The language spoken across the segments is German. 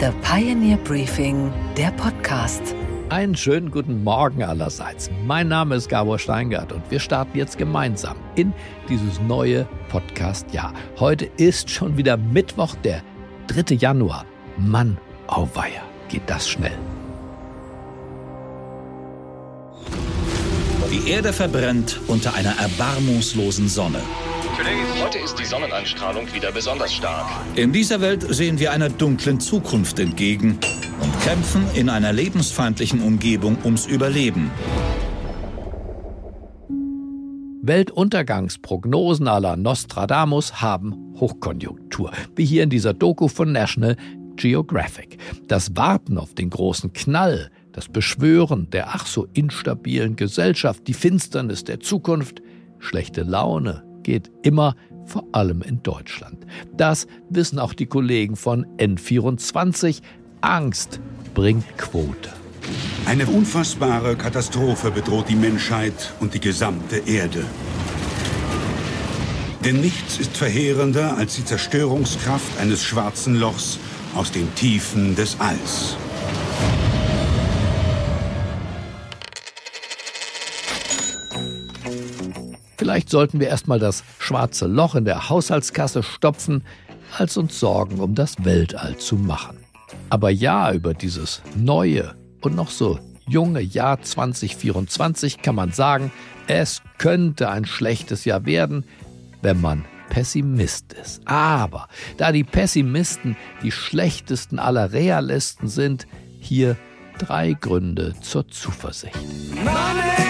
The Pioneer Briefing, der Podcast. Einen schönen guten Morgen allerseits. Mein Name ist Gabor Steingart und wir starten jetzt gemeinsam in dieses neue Podcast-Jahr. Heute ist schon wieder Mittwoch, der 3. Januar. Mann, auweia, geht das schnell. Die Erde verbrennt unter einer erbarmungslosen Sonne. Heute ist die Sonneneinstrahlung wieder besonders stark. In dieser Welt sehen wir einer dunklen Zukunft entgegen und kämpfen in einer lebensfeindlichen Umgebung ums Überleben. Weltuntergangsprognosen à la Nostradamus haben Hochkonjunktur, wie hier in dieser Doku von National Geographic. Das Warten auf den großen Knall, das Beschwören der ach so instabilen Gesellschaft, die Finsternis der Zukunft, schlechte Laune, geht immer, vor allem in Deutschland. Das wissen auch die Kollegen von N24. Angst bringt Quote. Eine unfassbare Katastrophe bedroht die Menschheit und die gesamte Erde. Denn nichts ist verheerender als die Zerstörungskraft eines schwarzen Lochs aus den Tiefen des Alls. Vielleicht sollten wir erstmal das schwarze Loch in der Haushaltskasse stopfen, als uns Sorgen um das Weltall zu machen. Aber ja, über dieses neue und noch so junge Jahr 2024 kann man sagen, es könnte ein schlechtes Jahr werden, wenn man Pessimist ist. Aber da die Pessimisten die schlechtesten aller Realisten sind, hier drei Gründe zur Zuversicht. Money!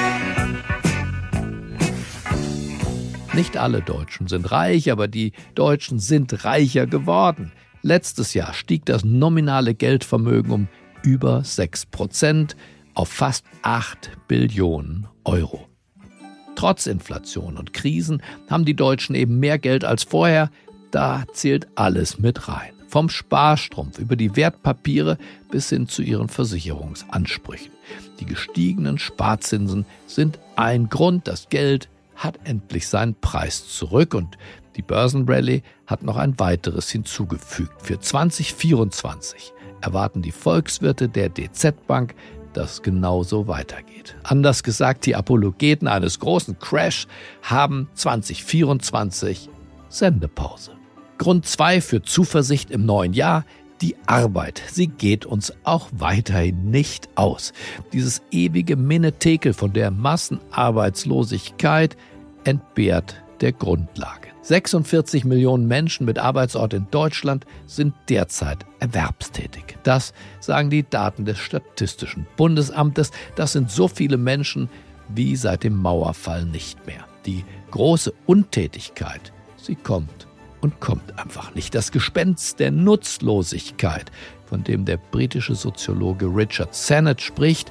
Nicht alle Deutschen sind reich, aber die Deutschen sind reicher geworden. Letztes Jahr stieg das nominale Geldvermögen um über 6 Prozent auf fast 8 Billionen Euro. Trotz Inflation und Krisen haben die Deutschen eben mehr Geld als vorher. Da zählt alles mit rein. Vom Sparstrumpf über die Wertpapiere bis hin zu ihren Versicherungsansprüchen. Die gestiegenen Sparzinsen sind ein Grund, das Geld hat endlich seinen Preis zurück und die Börsenrallye hat noch ein weiteres hinzugefügt. Für 2024 erwarten die Volkswirte der DZ Bank, dass genauso weitergeht. Anders gesagt, die Apologeten eines großen Crash haben 2024 Sendepause. Grund 2 für Zuversicht im neuen Jahr, die Arbeit, sie geht uns auch weiterhin nicht aus. Dieses ewige Minnetekel von der Massenarbeitslosigkeit entbehrt der Grundlage. 46 Millionen Menschen mit Arbeitsort in Deutschland sind derzeit erwerbstätig. Das sagen die Daten des Statistischen Bundesamtes. Das sind so viele Menschen wie seit dem Mauerfall nicht mehr. Die große Untätigkeit, sie kommt und kommt einfach nicht. Das Gespenst der Nutzlosigkeit, von dem der britische Soziologe Richard Sennett spricht,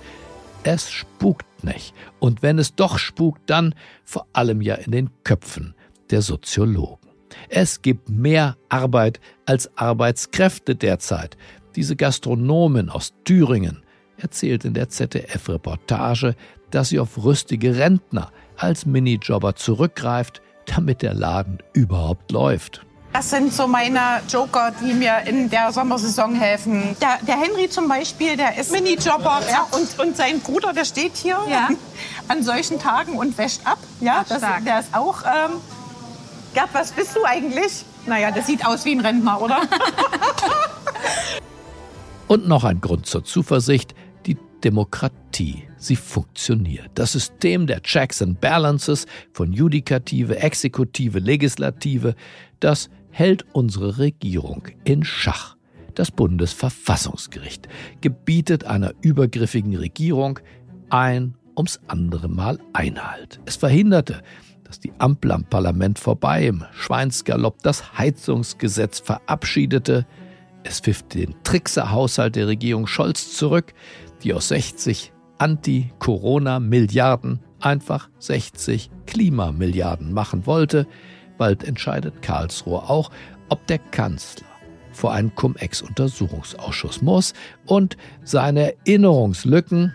es spukt nicht. Und wenn es doch spukt, dann vor allem ja in den Köpfen der Soziologen. Es gibt mehr Arbeit als Arbeitskräfte derzeit. Diese Gastronomin aus Thüringen erzählt in der ZDF-Reportage, dass sie auf rüstige Rentner als Minijobber zurückgreift, damit der Laden überhaupt läuft. Das sind so meine Joker, die mir in der Sommersaison helfen. Der, der Henry zum Beispiel, der ist Minijobber ja, und, und sein Bruder, der steht hier ja. an solchen Tagen und wäscht ab. Ja, das, der ist auch. Ähm, Gerd, was bist du eigentlich? Naja, das sieht aus wie ein Rentner, oder? und noch ein Grund zur Zuversicht. Die Demokratie, sie funktioniert. Das System der Checks and Balances von Judikative, Exekutive, Legislative, das hält unsere Regierung in Schach. Das Bundesverfassungsgericht gebietet einer übergriffigen Regierung ein ums andere Mal Einhalt. Es verhinderte, dass die Ampel am Parlament vorbei im Schweinsgalopp das Heizungsgesetz verabschiedete. Es pfiff den Trickserhaushalt der Regierung Scholz zurück, die aus 60 Anti-Corona-Milliarden einfach 60 Klimamilliarden machen wollte. Bald entscheidet Karlsruhe auch, ob der Kanzler vor einen Cum-Ex-Untersuchungsausschuss muss und seine Erinnerungslücken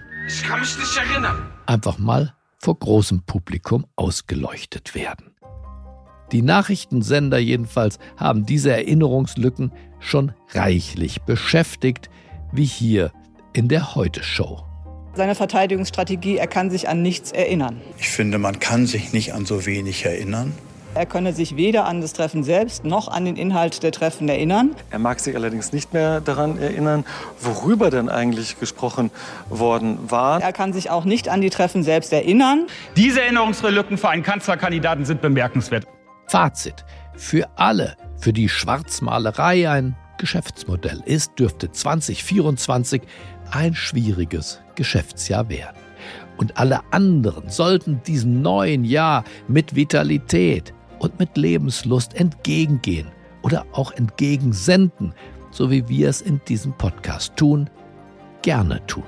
einfach mal vor großem Publikum ausgeleuchtet werden. Die Nachrichtensender jedenfalls haben diese Erinnerungslücken schon reichlich beschäftigt, wie hier in der Heute-Show. Seine Verteidigungsstrategie, er kann sich an nichts erinnern. Ich finde, man kann sich nicht an so wenig erinnern. Er könne sich weder an das Treffen selbst noch an den Inhalt der Treffen erinnern. Er mag sich allerdings nicht mehr daran erinnern, worüber denn eigentlich gesprochen worden war. Er kann sich auch nicht an die Treffen selbst erinnern. Diese Erinnerungslücken für einen Kanzlerkandidaten sind bemerkenswert. Fazit. Für alle, für die Schwarzmalerei ein Geschäftsmodell ist, dürfte 2024 ein schwieriges Geschäftsjahr werden. Und alle anderen sollten diesem neuen Jahr mit Vitalität, und mit Lebenslust entgegengehen oder auch entgegensenden, so wie wir es in diesem Podcast tun, gerne tun.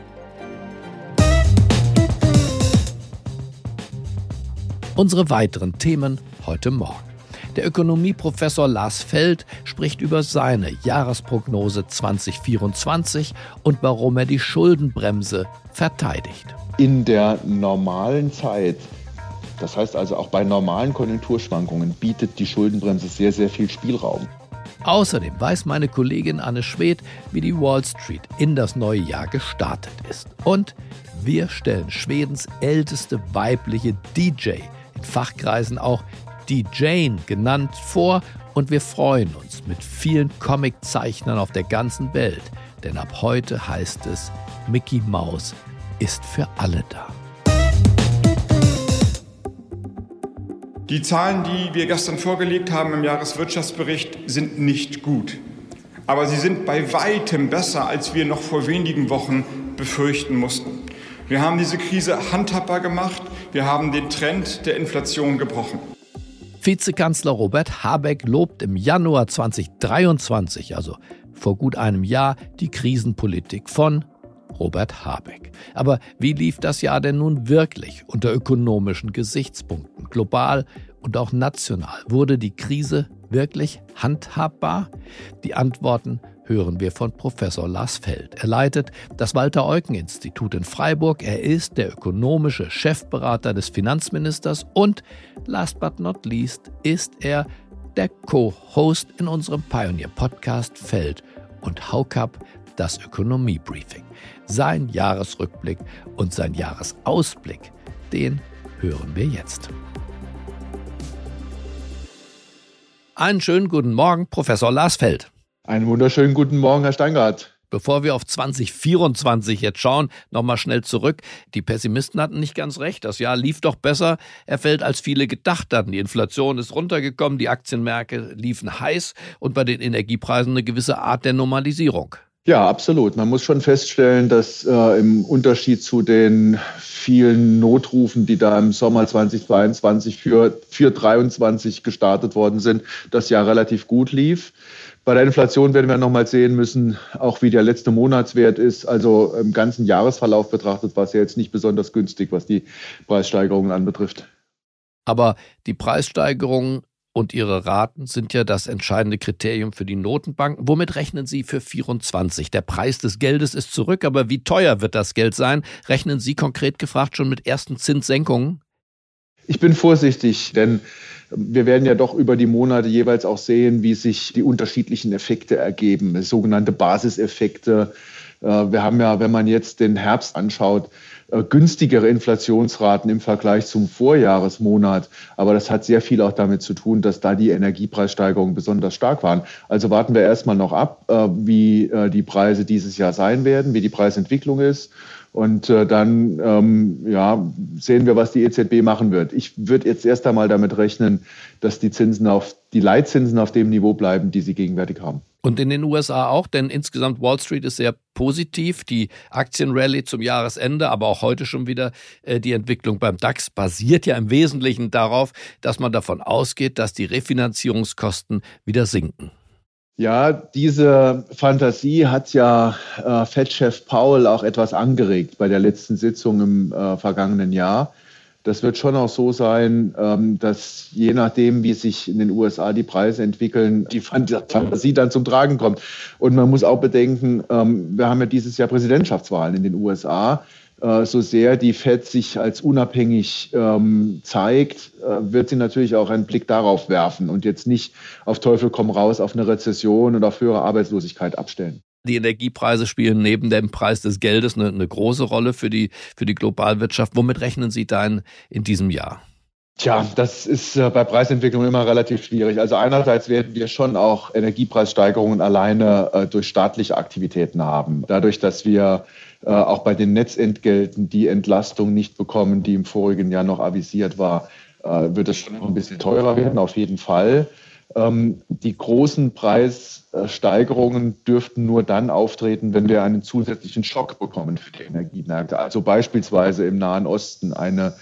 Unsere weiteren Themen heute Morgen. Der Ökonomieprofessor Lars Feld spricht über seine Jahresprognose 2024 und warum er die Schuldenbremse verteidigt. In der normalen Zeit das heißt also auch bei normalen Konjunkturschwankungen bietet die Schuldenbremse sehr, sehr viel Spielraum. Außerdem weiß meine Kollegin Anne Schwedt, wie die Wall Street in das neue Jahr gestartet ist. Und wir stellen Schwedens älteste weibliche DJ, in Fachkreisen auch DJane genannt, vor und wir freuen uns mit vielen Comiczeichnern auf der ganzen Welt, denn ab heute heißt es, Mickey Mouse ist für alle da. Die Zahlen, die wir gestern vorgelegt haben im Jahreswirtschaftsbericht, sind nicht gut. Aber sie sind bei weitem besser, als wir noch vor wenigen Wochen befürchten mussten. Wir haben diese Krise handhabbar gemacht. Wir haben den Trend der Inflation gebrochen. Vizekanzler Robert Habeck lobt im Januar 2023, also vor gut einem Jahr, die Krisenpolitik von Robert Habeck. Aber wie lief das Jahr denn nun wirklich unter ökonomischen Gesichtspunkten, global und auch national? Wurde die Krise wirklich handhabbar? Die Antworten hören wir von Professor Lars Feld. Er leitet das Walter-Eucken-Institut in Freiburg. Er ist der ökonomische Chefberater des Finanzministers und, last but not least, ist er der Co-Host in unserem Pioneer-Podcast Feld und Haukap, das Ökonomie-Briefing. Sein Jahresrückblick und sein Jahresausblick, den hören wir jetzt. Einen schönen guten Morgen, Professor Lars Feld. Einen wunderschönen guten Morgen, Herr Steingart. Bevor wir auf 2024 jetzt schauen, nochmal schnell zurück. Die Pessimisten hatten nicht ganz recht. Das Jahr lief doch besser. Er fällt, als viele gedacht hatten. Die Inflation ist runtergekommen, die Aktienmärkte liefen heiß und bei den Energiepreisen eine gewisse Art der Normalisierung. Ja, absolut. Man muss schon feststellen, dass äh, im Unterschied zu den vielen Notrufen, die da im Sommer 2022 für, für 23 gestartet worden sind, das Jahr relativ gut lief. Bei der Inflation werden wir nochmal sehen müssen, auch wie der letzte Monatswert ist. Also im ganzen Jahresverlauf betrachtet war es ja jetzt nicht besonders günstig, was die Preissteigerungen anbetrifft. Aber die Preissteigerungen und ihre Raten sind ja das entscheidende Kriterium für die Notenbanken. Womit rechnen Sie für 24? Der Preis des Geldes ist zurück, aber wie teuer wird das Geld sein? Rechnen Sie konkret gefragt schon mit ersten Zinssenkungen? Ich bin vorsichtig, denn wir werden ja doch über die Monate jeweils auch sehen, wie sich die unterschiedlichen Effekte ergeben, sogenannte Basiseffekte. Äh, wir haben ja, wenn man jetzt den Herbst anschaut, günstigere Inflationsraten im Vergleich zum Vorjahresmonat. Aber das hat sehr viel auch damit zu tun, dass da die Energiepreissteigerungen besonders stark waren. Also warten wir erstmal noch ab, äh, wie äh, die Preise dieses Jahr sein werden, wie die Preisentwicklung ist. Und dann ähm, ja, sehen wir, was die EZB machen wird. Ich würde jetzt erst einmal damit rechnen, dass die Zinsen auf die Leitzinsen auf dem Niveau bleiben, die sie gegenwärtig haben. Und in den USA auch, denn insgesamt Wall Street ist sehr positiv. Die Aktienrallye zum Jahresende, aber auch heute schon wieder äh, die Entwicklung beim DAX basiert ja im Wesentlichen darauf, dass man davon ausgeht, dass die Refinanzierungskosten wieder sinken. Ja, diese Fantasie hat ja äh, Fed-Chef Paul auch etwas angeregt bei der letzten Sitzung im äh, vergangenen Jahr. Das wird schon auch so sein, ähm, dass je nachdem, wie sich in den USA die Preise entwickeln, die Fantasie dann zum Tragen kommt. Und man muss auch bedenken, ähm, wir haben ja dieses Jahr Präsidentschaftswahlen in den USA. Äh, so sehr die FED sich als unabhängig ähm, zeigt, äh, wird sie natürlich auch einen Blick darauf werfen und jetzt nicht auf Teufel komm raus auf eine Rezession und auf höhere Arbeitslosigkeit abstellen. Die Energiepreise spielen neben dem Preis des Geldes eine, eine große Rolle für die, für die Globalwirtschaft. Womit rechnen Sie da in, in diesem Jahr? Tja, das ist äh, bei Preisentwicklung immer relativ schwierig. Also einerseits werden wir schon auch Energiepreissteigerungen alleine äh, durch staatliche Aktivitäten haben. Dadurch, dass wir auch bei den Netzentgelten die Entlastung nicht bekommen, die im vorigen Jahr noch avisiert war, äh, wird es schon ein bisschen teurer werden, auf jeden Fall. Ähm, die großen Preissteigerungen dürften nur dann auftreten, wenn wir einen zusätzlichen Schock bekommen für die Energiemärkte. Also beispielsweise im Nahen Osten eine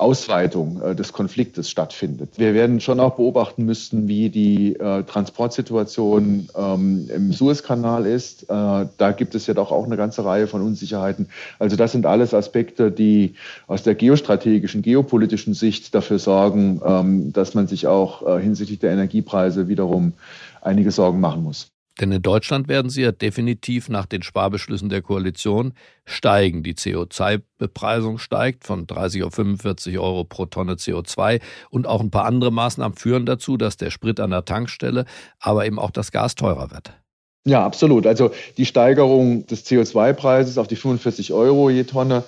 Ausweitung äh, des Konfliktes stattfindet. Wir werden schon auch beobachten müssen, wie die äh, Transportsituation ähm, im Suezkanal ist. Äh, da gibt es ja doch auch eine ganze Reihe von Unsicherheiten. Also das sind alles Aspekte, die aus der geostrategischen, geopolitischen Sicht dafür sorgen, ähm, dass man sich auch äh, hinsichtlich der Energiepreise wiederum einige Sorgen machen muss. Denn in Deutschland werden sie ja definitiv nach den Sparbeschlüssen der Koalition steigen. Die CO2-Bepreisung steigt von 30 auf 45 Euro pro Tonne CO2 und auch ein paar andere Maßnahmen führen dazu, dass der Sprit an der Tankstelle, aber eben auch das Gas teurer wird. Ja, absolut. Also die Steigerung des CO2-Preises auf die 45 Euro je Tonne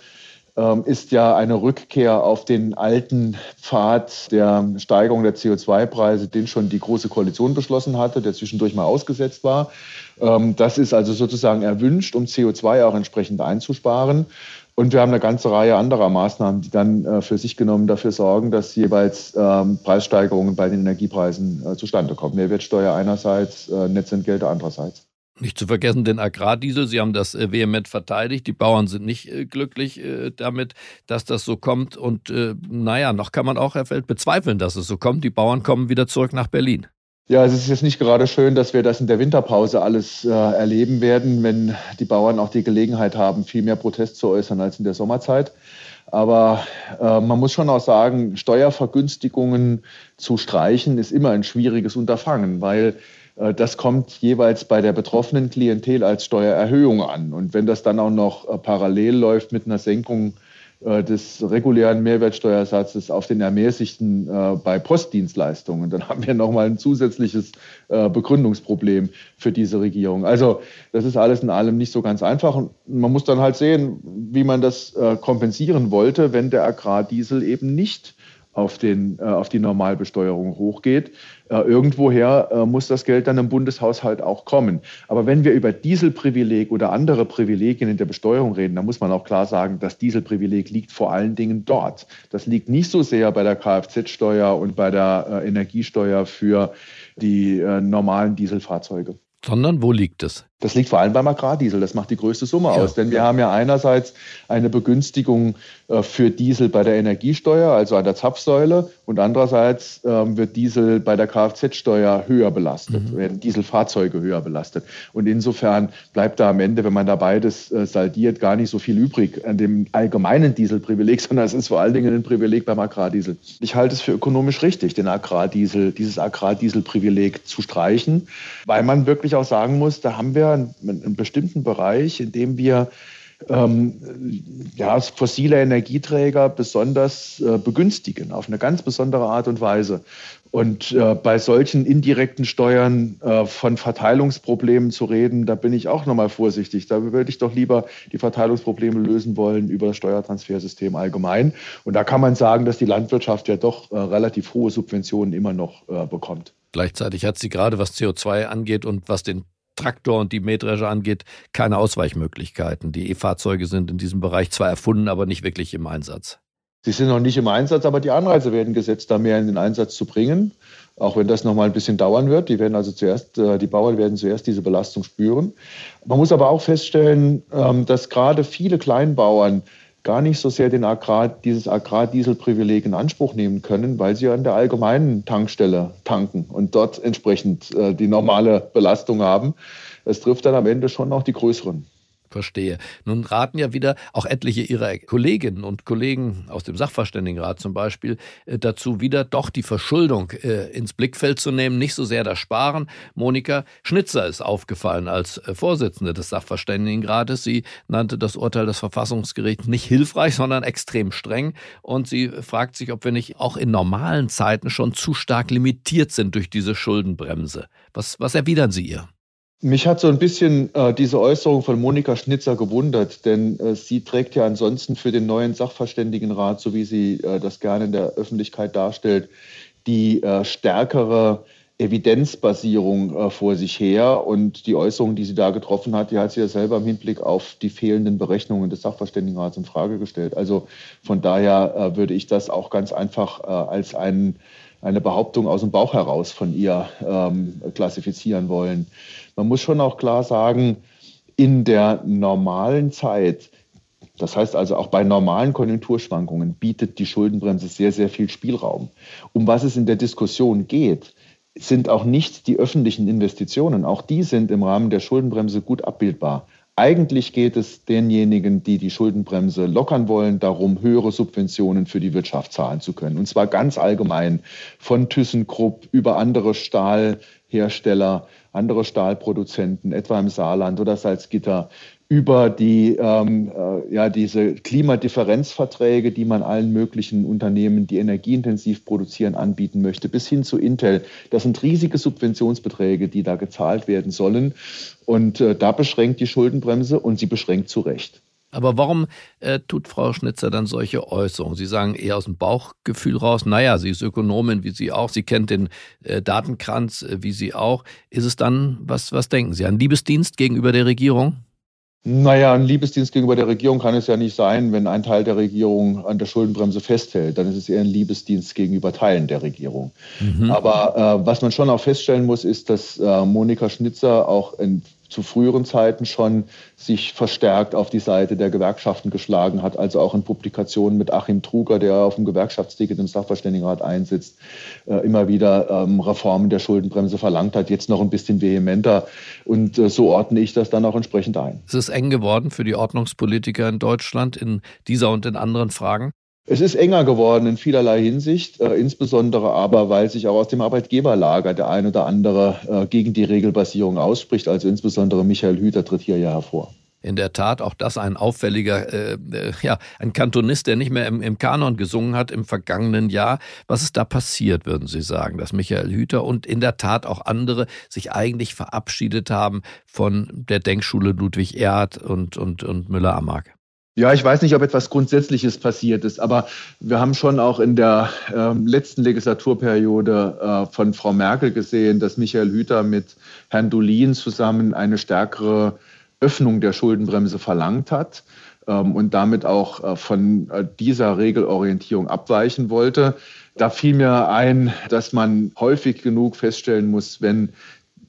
ist ja eine Rückkehr auf den alten Pfad der Steigerung der CO2-Preise, den schon die Große Koalition beschlossen hatte, der zwischendurch mal ausgesetzt war. Ähm, das ist also sozusagen erwünscht, um CO2 auch entsprechend einzusparen. Und wir haben eine ganze Reihe anderer Maßnahmen, die dann äh, für sich genommen dafür sorgen, dass jeweils ähm, Preissteigerungen bei den Energiepreisen äh, zustande kommen. Mehrwertsteuer einerseits, äh, Netzentgelte andererseits. Nicht zu vergessen den Agrardiesel. Sie haben das äh, vehement verteidigt. Die Bauern sind nicht äh, glücklich äh, damit, dass das so kommt. Und naja, noch kann man auch, Herr Feld, bezweifeln, dass es so kommt. Die Bauern kommen wieder zurück nach Berlin. Ja, es ist jetzt nicht gerade schön, dass wir das in der Winterpause alles äh, erleben werden, wenn die Bauern auch die Gelegenheit haben, viel mehr Protest zu äußern als in der Sommerzeit. Aber äh, man muss schon auch sagen, Steuervergünstigungen zu streichen ist immer ein schwieriges Unterfangen, weil das kommt jeweils bei der betroffenen Klientel als Steuererhöhung an. Und wenn das dann auch noch äh, parallel läuft mit einer Senkung äh, des regulären Mehrwertsteuersatzes auf den ermäßigten bei Postdienstleistungen, dann haben wir nochmal ein zusätzliches Begründungsproblem für diese Regierung. Also das ist alles in allem nicht so ganz einfach. Und man muss dann halt sehen, wie man das kompensieren wollte, wenn der Agrardiesel eben nicht auf, den, äh, auf die Normalbesteuerung hochgeht. Äh, irgendwoher äh, muss das Geld dann im Bundeshaushalt auch kommen. Aber wenn wir über Dieselprivileg oder andere Privilegien in der Besteuerung reden, dann muss man auch klar sagen, das Dieselprivileg liegt vor allen Dingen dort. Das liegt nicht so sehr bei der Kfz-Steuer und bei der äh, Energiesteuer für die äh, normalen Dieselfahrzeuge. Sondern wo liegt es? Das liegt vor allem beim Agrardiesel. Das macht die größte Summe ja. aus. Denn wir haben ja einerseits eine Begünstigung äh, für Diesel bei der Energiesteuer, also an der Zapfsäule, und andererseits ähm, wird Diesel bei der Kfz-Steuer höher belastet, mhm. werden Dieselfahrzeuge höher belastet. Und insofern bleibt da am Ende, wenn man da beides äh, saldiert, gar nicht so viel übrig an dem allgemeinen Dieselprivileg, sondern es ist vor allen Dingen ein Privileg beim Agrardiesel. Ich halte es für ökonomisch richtig, den Agrardiesel, dieses Agrardieselprivileg zu streichen, weil man wirklich auch sagen muss, da haben wir einen, einen bestimmten Bereich, in dem wir ähm, ja, fossile Energieträger besonders äh, begünstigen, auf eine ganz besondere Art und Weise. Und äh, bei solchen indirekten Steuern äh, von Verteilungsproblemen zu reden, da bin ich auch nochmal vorsichtig. Da würde ich doch lieber die Verteilungsprobleme lösen wollen über das Steuertransfersystem allgemein. Und da kann man sagen, dass die Landwirtschaft ja doch äh, relativ hohe Subventionen immer noch äh, bekommt. Gleichzeitig hat sie gerade, was CO2 angeht und was den Traktor und die Mähdrescher angeht, keine Ausweichmöglichkeiten. Die E-Fahrzeuge sind in diesem Bereich zwar erfunden, aber nicht wirklich im Einsatz. Sie sind noch nicht im Einsatz, aber die Anreize werden gesetzt, da mehr in den Einsatz zu bringen. Auch wenn das noch mal ein bisschen dauern wird. Die werden also zuerst, äh, die Bauern werden zuerst diese Belastung spüren. Man muss aber auch feststellen, ähm, dass gerade viele Kleinbauern gar nicht so sehr den Agrar, dieses Agrardieselprivileg in Anspruch nehmen können, weil sie an der allgemeinen Tankstelle tanken und dort entsprechend äh, die normale Belastung haben. Es trifft dann am Ende schon auch die größeren. Verstehe. Nun raten ja wieder auch etliche Ihrer Kolleginnen und Kollegen aus dem Sachverständigenrat zum Beispiel äh, dazu, wieder doch die Verschuldung äh, ins Blickfeld zu nehmen, nicht so sehr das Sparen. Monika Schnitzer ist aufgefallen als äh, Vorsitzende des Sachverständigenrates. Sie nannte das Urteil des Verfassungsgerichts nicht hilfreich, sondern extrem streng. Und sie fragt sich, ob wir nicht auch in normalen Zeiten schon zu stark limitiert sind durch diese Schuldenbremse. Was, was erwidern Sie ihr? Mich hat so ein bisschen äh, diese Äußerung von Monika Schnitzer gewundert, denn äh, sie trägt ja ansonsten für den neuen Sachverständigenrat, so wie sie äh, das gerne in der Öffentlichkeit darstellt, die äh, stärkere Evidenzbasierung äh, vor sich her. Und die Äußerung, die sie da getroffen hat, die hat sie ja selber im Hinblick auf die fehlenden Berechnungen des Sachverständigenrats in Frage gestellt. Also von daher äh, würde ich das auch ganz einfach als einen eine Behauptung aus dem Bauch heraus von ihr ähm, klassifizieren wollen. Man muss schon auch klar sagen, in der normalen Zeit, das heißt also auch bei normalen Konjunkturschwankungen, bietet die Schuldenbremse sehr, sehr viel Spielraum. Um was es in der Diskussion geht, sind auch nicht die öffentlichen Investitionen. Auch die sind im Rahmen der Schuldenbremse gut abbildbar. Eigentlich geht es denjenigen, die die Schuldenbremse lockern wollen, darum, höhere Subventionen für die Wirtschaft zahlen zu können. Und zwar ganz allgemein von ThyssenKrupp über andere Stahlhersteller, andere Stahlproduzenten, etwa im Saarland oder Salzgitter, über die, ähm, äh, ja, diese Klimadifferenzverträge, die man allen möglichen Unternehmen, die energieintensiv produzieren, anbieten möchte, bis hin zu Intel. Das sind riesige Subventionsbeträge, die da gezahlt werden sollen. Und äh, da beschränkt die Schuldenbremse und sie beschränkt zu Recht. Aber warum äh, tut Frau Schnitzer dann solche Äußerungen? Sie sagen eher aus dem Bauchgefühl raus, naja, sie ist Ökonomin wie Sie auch, sie kennt den äh, Datenkranz äh, wie Sie auch. Ist es dann, was, was denken Sie, ein Liebesdienst gegenüber der Regierung? Naja, ein Liebesdienst gegenüber der Regierung kann es ja nicht sein, wenn ein Teil der Regierung an der Schuldenbremse festhält. Dann ist es eher ein Liebesdienst gegenüber Teilen der Regierung. Mhm. Aber äh, was man schon auch feststellen muss, ist, dass äh, Monika Schnitzer auch in zu früheren Zeiten schon sich verstärkt auf die Seite der Gewerkschaften geschlagen hat, also auch in Publikationen mit Achim Truger, der auf dem Gewerkschaftsticket im Sachverständigenrat einsitzt, äh, immer wieder ähm, Reformen der Schuldenbremse verlangt hat, jetzt noch ein bisschen vehementer. Und äh, so ordne ich das dann auch entsprechend ein. Es ist eng geworden für die Ordnungspolitiker in Deutschland in dieser und in anderen Fragen. Es ist enger geworden in vielerlei Hinsicht, äh, insbesondere aber, weil sich auch aus dem Arbeitgeberlager der ein oder andere äh, gegen die Regelbasierung ausspricht. Also insbesondere Michael Hüter tritt hier ja hervor. In der Tat, auch das ein auffälliger, äh, äh, ja, ein Kantonist, der nicht mehr im, im Kanon gesungen hat im vergangenen Jahr. Was ist da passiert, würden Sie sagen, dass Michael Hüter und in der Tat auch andere sich eigentlich verabschiedet haben von der Denkschule Ludwig Erhard und, und, und Müller-Amag? Ja, ich weiß nicht, ob etwas Grundsätzliches passiert ist, aber wir haben schon auch in der äh, letzten Legislaturperiode äh, von Frau Merkel gesehen, dass Michael Hüter mit Herrn Dolin zusammen eine stärkere Öffnung der Schuldenbremse verlangt hat ähm, und damit auch äh, von äh, dieser Regelorientierung abweichen wollte. Da fiel mir ein, dass man häufig genug feststellen muss, wenn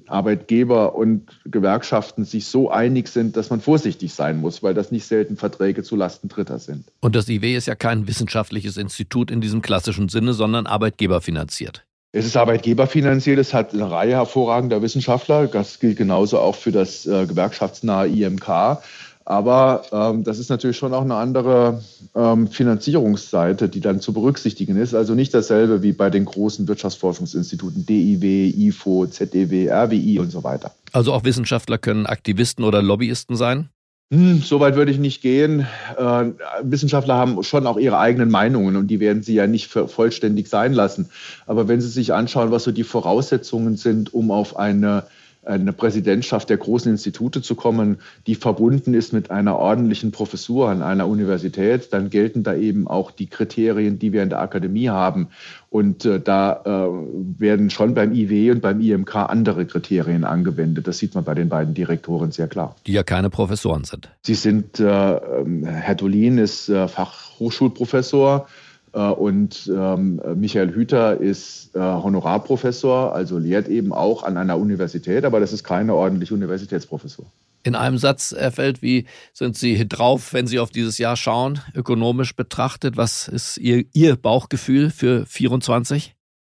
Arbeitgeber und Gewerkschaften sich so einig sind, dass man vorsichtig sein muss, weil das nicht selten Verträge zu Lasten Dritter sind. Und das IW ist ja kein wissenschaftliches Institut in diesem klassischen Sinne, sondern arbeitgeberfinanziert. Es ist arbeitgeberfinanziert, es hat eine Reihe hervorragender Wissenschaftler. Das gilt genauso auch für das äh, gewerkschaftsnahe IMK. Aber ähm, das ist natürlich schon auch eine andere ähm, Finanzierungsseite, die dann zu berücksichtigen ist. Also nicht dasselbe wie bei den großen Wirtschaftsforschungsinstituten DIW, IFO, ZDW, RWI und so weiter. Also auch Wissenschaftler können Aktivisten oder Lobbyisten sein? Hm, so weit würde ich nicht gehen. Äh, Wissenschaftler haben schon auch ihre eigenen Meinungen und die werden sie ja nicht vollständig sein lassen. Aber wenn Sie sich anschauen, was so die Voraussetzungen sind, um auf eine eine Präsidentschaft der großen Institute zu kommen, die verbunden ist mit einer ordentlichen Professur an einer Universität, dann gelten da eben auch die Kriterien, die wir in der Akademie haben. Und äh, da äh, werden schon beim IW und beim IMK andere Kriterien angewendet. Das sieht man bei den beiden Direktoren sehr klar. Die ja keine Professoren sind. Sie sind, äh, ähm, Herr Dolin ist äh, Fachhochschulprofessor. Äh, und ähm, Michael Hüter ist äh, Honorarprofessor, also lehrt eben auch an einer Universität, aber das ist keine ordentliche Universitätsprofessur. In einem Satz erfällt, wie sind Sie drauf, wenn Sie auf dieses Jahr schauen, ökonomisch betrachtet? Was ist Ihr, Ihr Bauchgefühl für 24?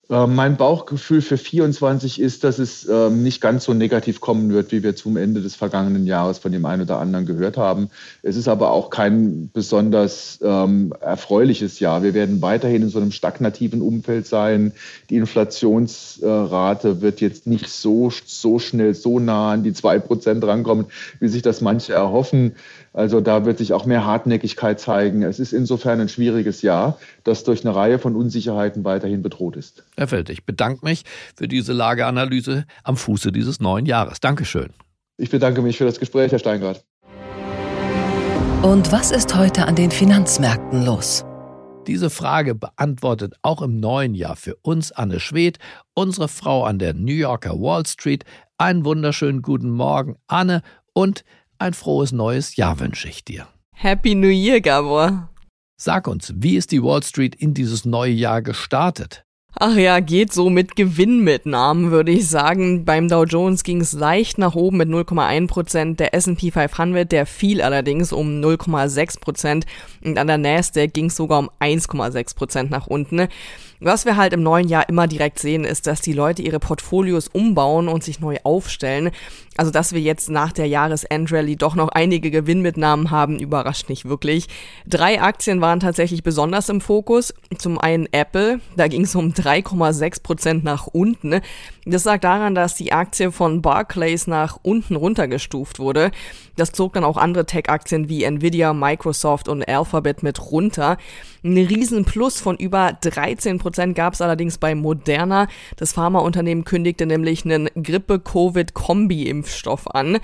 Äh, mein Bauchgefühl für 24 ist, dass es ähm, nicht ganz so negativ kommen wird, wie wir zum Ende des vergangenen Jahres von dem einen oder anderen gehört haben. Es ist aber auch kein besonders ähm, erfreuliches Jahr. Wir werden weiterhin in so einem stagnativen Umfeld sein. Die Inflationsrate wird jetzt nicht so, so schnell, so nah an die zwei Prozent rankommen, wie sich das manche erhoffen. Also da wird sich auch mehr Hartnäckigkeit zeigen. Es ist insofern ein schwieriges Jahr, das durch eine Reihe von Unsicherheiten weiterhin bedroht ist. Herr Feld, ich bedanke mich für diese Lageanalyse am Fuße dieses neuen Jahres. Dankeschön. Ich bedanke mich für das Gespräch, Herr Steingart. Und was ist heute an den Finanzmärkten los? Diese Frage beantwortet auch im neuen Jahr für uns Anne Schwedt, unsere Frau an der New Yorker Wall Street. Einen wunderschönen guten Morgen, Anne, und ein frohes neues Jahr wünsche ich dir. Happy New Year, Gabor. Sag uns, wie ist die Wall Street in dieses neue Jahr gestartet? Ach ja, geht so mit Gewinnmitnahmen, würde ich sagen. Beim Dow Jones ging es leicht nach oben mit 0,1 Prozent. Der S&P 500, der fiel allerdings um 0,6 Prozent. Und an der Nasdaq ging es sogar um 1,6 Prozent nach unten. Was wir halt im neuen Jahr immer direkt sehen, ist, dass die Leute ihre Portfolios umbauen und sich neu aufstellen. Also, dass wir jetzt nach der Jahresendrallye doch noch einige Gewinnmitnahmen haben, überrascht nicht wirklich. Drei Aktien waren tatsächlich besonders im Fokus. Zum einen Apple, da ging es um 3,6 Prozent nach unten. Das sagt daran, dass die Aktie von Barclays nach unten runtergestuft wurde. Das zog dann auch andere Tech-Aktien wie Nvidia, Microsoft und Alphabet mit runter. Ein Riesenplus von über 13 Prozent gab es allerdings bei Moderna. Das Pharmaunternehmen kündigte nämlich einen Grippe-Covid-Kombi-Impfstoff an.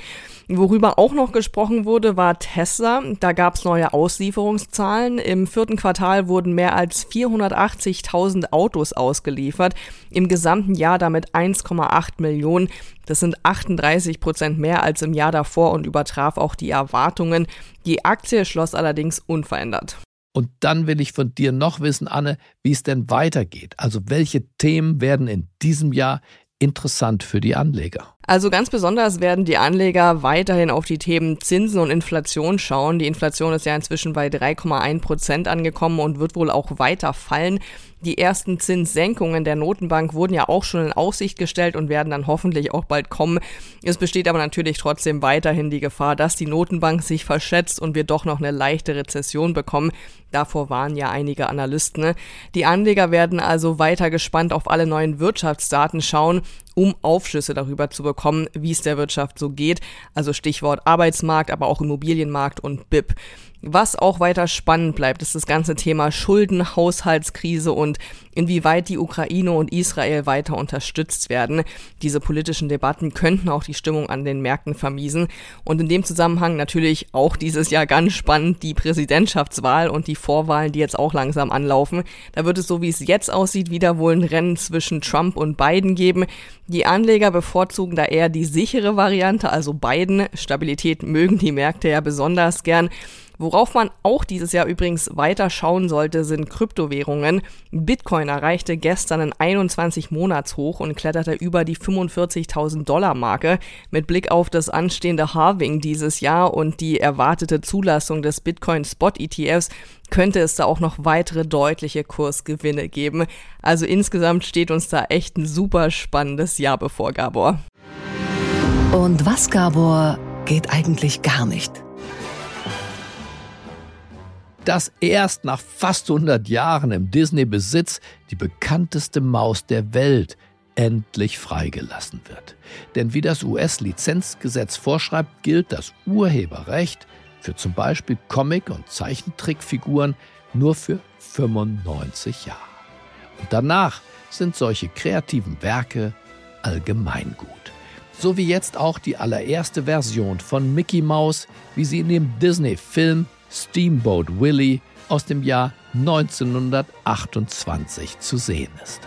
Worüber auch noch gesprochen wurde, war Tesla. Da gab es neue Auslieferungszahlen. Im vierten Quartal wurden mehr als 480.000 Autos ausgeliefert. Im gesamten Jahr damit 1,8 Millionen. Das sind 38 Prozent mehr als im Jahr davor und übertraf auch die Erwartungen. Die Aktie schloss allerdings unverändert. Und dann will ich von dir noch wissen, Anne, wie es denn weitergeht. Also welche Themen werden in diesem Jahr interessant für die Anleger? Also ganz besonders werden die Anleger weiterhin auf die Themen Zinsen und Inflation schauen. Die Inflation ist ja inzwischen bei 3,1 Prozent angekommen und wird wohl auch weiter fallen. Die ersten Zinssenkungen der Notenbank wurden ja auch schon in Aussicht gestellt und werden dann hoffentlich auch bald kommen. Es besteht aber natürlich trotzdem weiterhin die Gefahr, dass die Notenbank sich verschätzt und wir doch noch eine leichte Rezession bekommen. Davor waren ja einige Analysten. Die Anleger werden also weiter gespannt auf alle neuen Wirtschaftsdaten schauen um Aufschlüsse darüber zu bekommen, wie es der Wirtschaft so geht. Also Stichwort Arbeitsmarkt, aber auch Immobilienmarkt und BIP. Was auch weiter spannend bleibt, ist das ganze Thema Schulden, Haushaltskrise und inwieweit die Ukraine und Israel weiter unterstützt werden. Diese politischen Debatten könnten auch die Stimmung an den Märkten vermiesen. Und in dem Zusammenhang natürlich auch dieses Jahr ganz spannend die Präsidentschaftswahl und die Vorwahlen, die jetzt auch langsam anlaufen. Da wird es so, wie es jetzt aussieht, wieder wohl ein Rennen zwischen Trump und Biden geben. Die Anleger bevorzugen da eher die sichere Variante, also Biden. Stabilität mögen die Märkte ja besonders gern. Worauf man auch dieses Jahr übrigens weiter schauen sollte, sind Kryptowährungen. Bitcoin erreichte gestern ein 21 Monats hoch und kletterte über die 45.000 Dollar Marke. Mit Blick auf das anstehende Halving dieses Jahr und die erwartete Zulassung des Bitcoin Spot ETFs könnte es da auch noch weitere deutliche Kursgewinne geben. Also insgesamt steht uns da echt ein super spannendes Jahr bevor, Gabor. Und was, Gabor, geht eigentlich gar nicht? Dass erst nach fast 100 Jahren im Disney-Besitz die bekannteste Maus der Welt endlich freigelassen wird. Denn wie das US-Lizenzgesetz vorschreibt, gilt das Urheberrecht für zum Beispiel Comic- und Zeichentrickfiguren nur für 95 Jahre. Und danach sind solche kreativen Werke allgemeingut. So wie jetzt auch die allererste Version von Mickey Mouse, wie sie in dem Disney-Film Steamboat Willie aus dem Jahr 1928 zu sehen ist.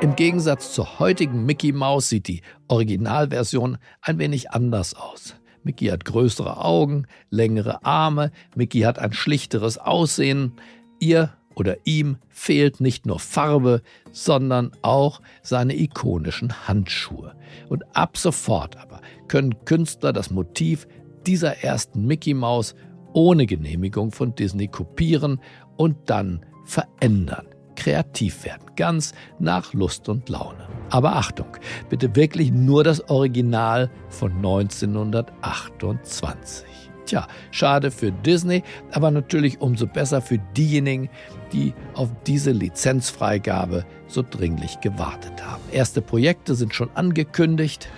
Im Gegensatz zur heutigen Mickey Mouse sieht die Originalversion ein wenig anders aus. Mickey hat größere Augen, längere Arme, Mickey hat ein schlichteres Aussehen. Ihr oder ihm fehlt nicht nur Farbe, sondern auch seine ikonischen Handschuhe. Und ab sofort aber können Künstler das Motiv dieser ersten Mickey Maus ohne Genehmigung von Disney kopieren und dann verändern, kreativ werden, ganz nach Lust und Laune. Aber Achtung, bitte wirklich nur das Original von 1928. Tja, schade für Disney, aber natürlich umso besser für diejenigen, die auf diese Lizenzfreigabe so dringlich gewartet haben. Erste Projekte sind schon angekündigt.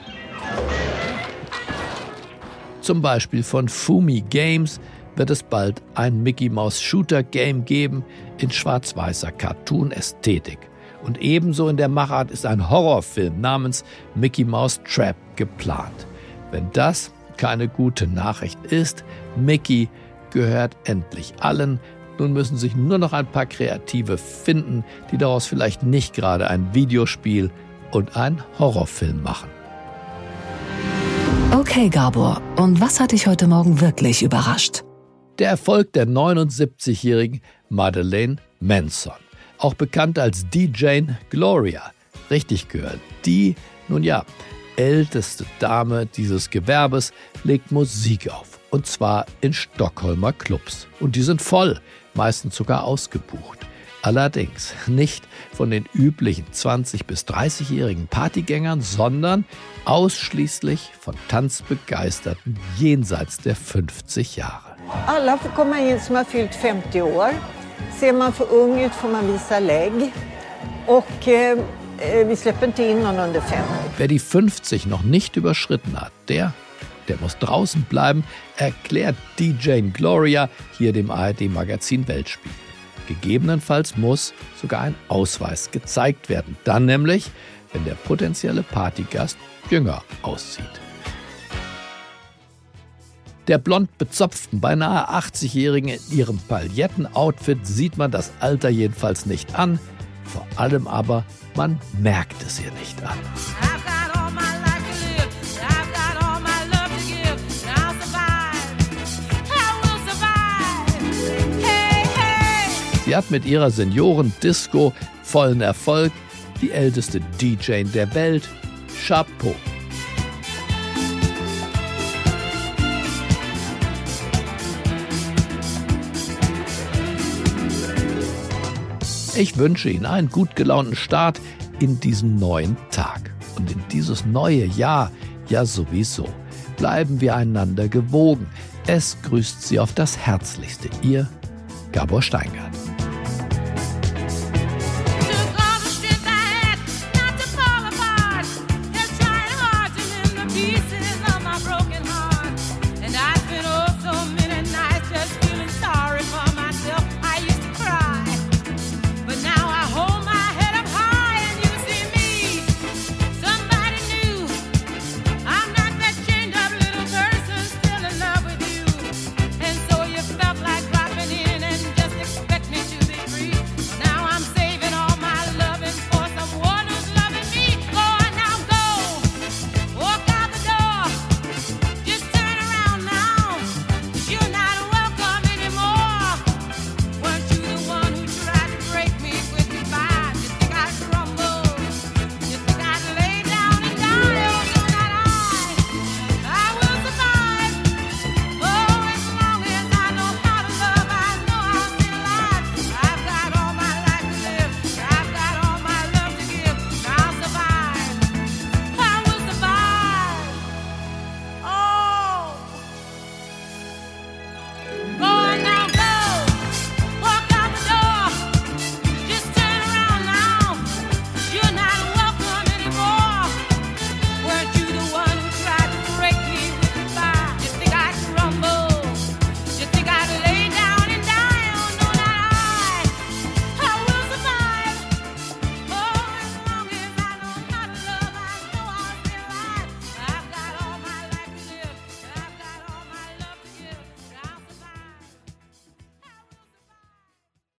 Zum Beispiel von Fumi Games wird es bald ein Mickey Mouse Shooter Game geben in schwarz-weißer Cartoon-Ästhetik. Und ebenso in der Machart ist ein Horrorfilm namens Mickey Mouse Trap geplant. Wenn das keine gute Nachricht ist, Mickey gehört endlich allen. Nun müssen sich nur noch ein paar Kreative finden, die daraus vielleicht nicht gerade ein Videospiel und ein Horrorfilm machen. Okay, Gabor, und was hat dich heute Morgen wirklich überrascht? Der Erfolg der 79-jährigen Madeleine Manson, auch bekannt als DJ Gloria. Richtig gehört, die, nun ja, älteste Dame dieses Gewerbes legt Musik auf. Und zwar in Stockholmer Clubs. Und die sind voll, meistens sogar ausgebucht. Allerdings nicht von den üblichen 20- bis 30-jährigen Partygängern, sondern ausschließlich von Tanzbegeisterten jenseits der 50 Jahre. Alla får komma in som har fyllt 50 år. Ser man för ung ut får man visa lägg. Och eh, äh, wir släpper inte in någon under 50. Wer die 50 noch nicht überschritten hat, der, der muss draußen bleiben, erklärt DJ Gloria hier dem ARD-Magazin Weltspiegel. Gegebenenfalls muss sogar ein Ausweis gezeigt werden. Dann nämlich, wenn der potenzielle Partygast jünger aussieht. Der blond bezopften, beinahe 80-Jährigen in ihrem Pailletten-Outfit sieht man das Alter jedenfalls nicht an. Vor allem aber, man merkt es ihr nicht an. Sie hat mit ihrer Senioren-Disco vollen Erfolg, die älteste DJ der Welt. Chapeau. Ich wünsche Ihnen einen gut gelaunten Start in diesen neuen Tag und in dieses neue Jahr ja sowieso. Bleiben wir einander gewogen. Es grüßt Sie auf das Herzlichste. Ihr Gabor Steingart.